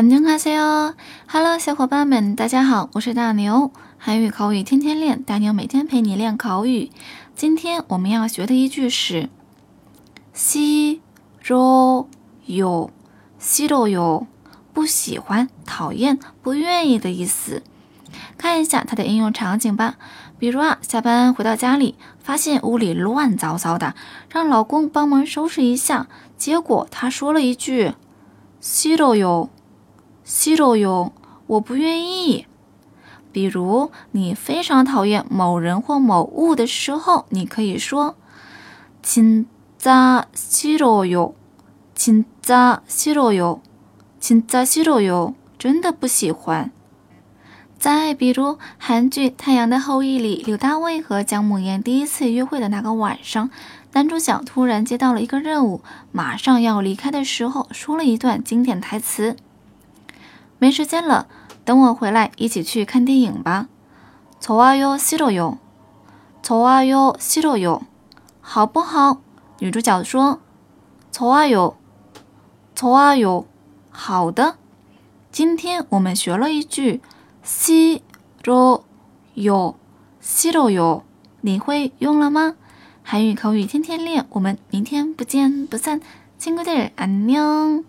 안녕하세요，Hello，小伙伴们，大家好，我是大牛，韩语口语天天练，大牛每天陪你练口语。今天我们要学的一句是싫어 요， 싫어 요， 不喜欢、讨厌、不愿意的意思。看一下它的应用场景吧。比如啊，下班回到家里，发现屋里乱糟糟的，让老公帮忙收拾一下。结果他说了一句：“싫어 요， 싫어 요， 我不愿意。”比如你非常讨厌某人或某物的时候，你可以说：“진짜싫어 요， 진짜싫어 요， 진짜싫어 요， 真的不喜欢。”再比如韩剧《太阳的后裔》里，柳大卫和姜暮颜第一次约会的那个晚上，男主角突然接到了一个任务，马上要离开的时候，说了一段经典台词：“ 没时间了，等我回来一起去看电影吧。”좋아요싫어 요， 좋아요싫어 요， 好不好？女主角说：“좋아 요， 좋아 요， 好的。”今天我们学了一句。싫어 요， 싫어 요， 你会用了吗？韩语口语天天练，我们明天不见不散，친구들안 녕。